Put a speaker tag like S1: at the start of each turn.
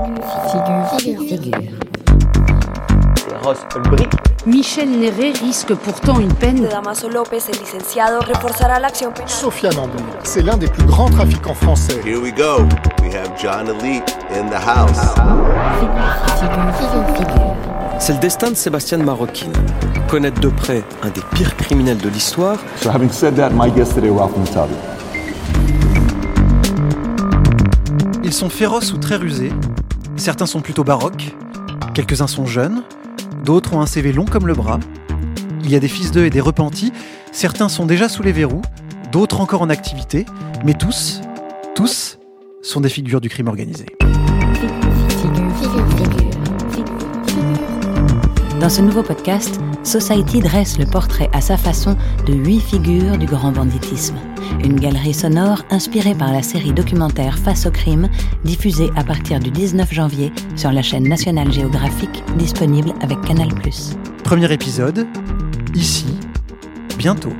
S1: Figure, figure.
S2: Ross Ulbricht.
S3: Michel Néré risque pourtant une peine.
S4: Damaso López, el licenciado, reforzará la acción penal.
S5: Sofiane Ambour, c'est l'un des plus grands trafiquants français.
S6: Here we go. We have John Elite in the house.
S1: Figure, figure, figure.
S7: C'est le destin de Sébastien Maroquin. Connaître de près un des pires criminels de l'histoire,
S8: So having said that, my guest today, Ralph Mutabi.
S9: Ils sont féroces ou très rusés. Certains sont plutôt baroques. Quelques-uns sont jeunes. D'autres ont un CV long comme le bras. Il y a des fils d'eux et des repentis. Certains sont déjà sous les verrous. D'autres encore en activité. Mais tous, tous sont des figures du crime organisé.
S1: Dans ce nouveau podcast, Society dresse le portrait à sa façon de huit figures du grand banditisme. Une galerie sonore inspirée par la série documentaire Face au crime, diffusée à partir du 19 janvier sur la chaîne nationale géographique disponible avec Canal+.
S9: Premier épisode, ici, bientôt.